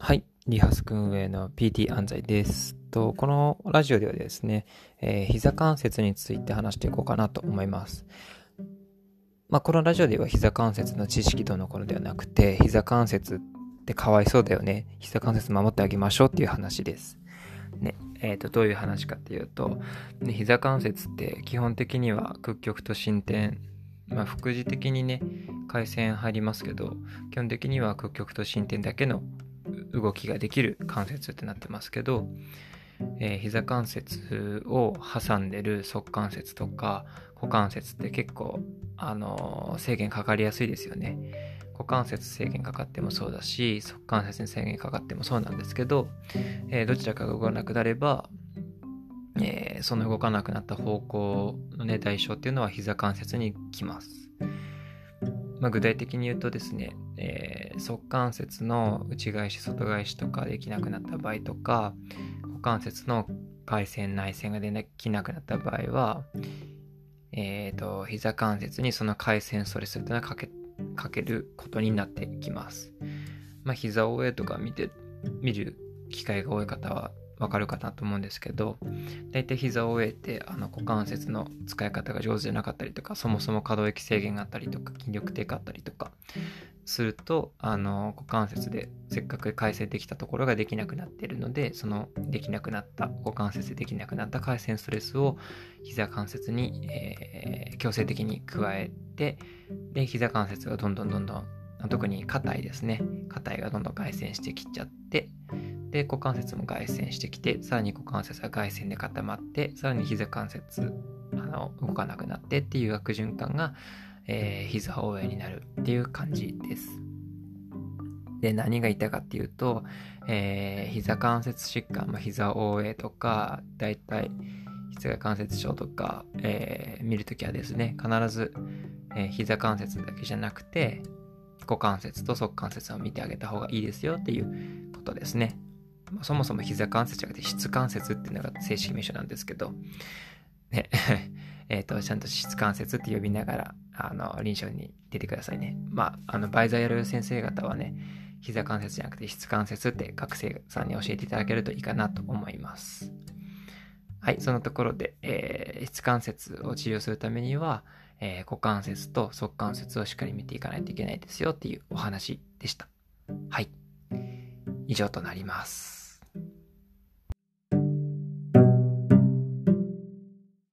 はいリハスク運営の PT 安西です。と、このラジオではですね、えー、膝関節について話していこうかなと思います。まあ、このラジオでは膝関節の知識どのこのではなくて、膝関節ってかわいそうだよね。膝関節守ってあげましょうっていう話です。ね、え、ー、と、どういう話かっていうと、ね、膝関節って基本的には屈曲と伸展、まあ、副次的にね、回線入りますけど、基本的には屈曲と伸展だけの動きができる関節ってなってますけど、えー、膝関節を挟んでる側関節とか股関節って結構、あのー、制限かかりやすいですよね。股関節制限かかってもそうだし側関節に制限かかってもそうなんですけど、えー、どちらかが動かなくなれば、えー、その動かなくなった方向のね代償っていうのは膝関節にきます。まあ、具体的に言うとですね、えー、側関節の内返し外返しとかできなくなった場合とか股関節の外旋内旋ができなくなった場合は、えーと、膝関節にその回旋ストレスというのはかけかけることになってきます。まあ、膝を上とか見て見る機会が多い方はわかるかなと思うんですけど、大体膝を終えて、あの股関節の使い方が上手じゃなかったりとか、そもそも可動域制限があったりとか、筋力低下あったりとか、すると、あの、股関節でせっかく改正できたところができなくなっているので、そのできなくなった、股関節でできなくなった回線ストレスを膝関節に、えー、強制的に加えて、で、膝関節がどんどんどんどん、特に硬いですね。硬いがどんどん外旋してきちゃって、で、股関節も外旋してきて、さらに股関節は外旋で固まって、さらに膝関節、あの、動かなくなってっていう悪循環が、えー、膝応援になるっていう感じです。で、何が言いたいかっていうと、えー、膝関節疾患、まあ、膝応援とか、だいたい膝関節症とか、えー、見るときはですね、必ず、えー、膝関節だけじゃなくて、股関節と側関節を見てあげた方がいいですよっていうことですね。そもそも膝関節じゃなくて質関節っていうのが正式名称なんですけど、ね、えっと、ちゃんと質関節って呼びながら、あの、臨床に出てくださいね。まあ、あの、バイザーやる先生方はね、膝関節じゃなくて質関節って学生さんに教えていただけるといいかなと思います。はい、そのところで、えー、質関節を治療するためには、えー、股関節と側関節をしっかり見ていかないといけないですよっていうお話でした。はい。以上となります。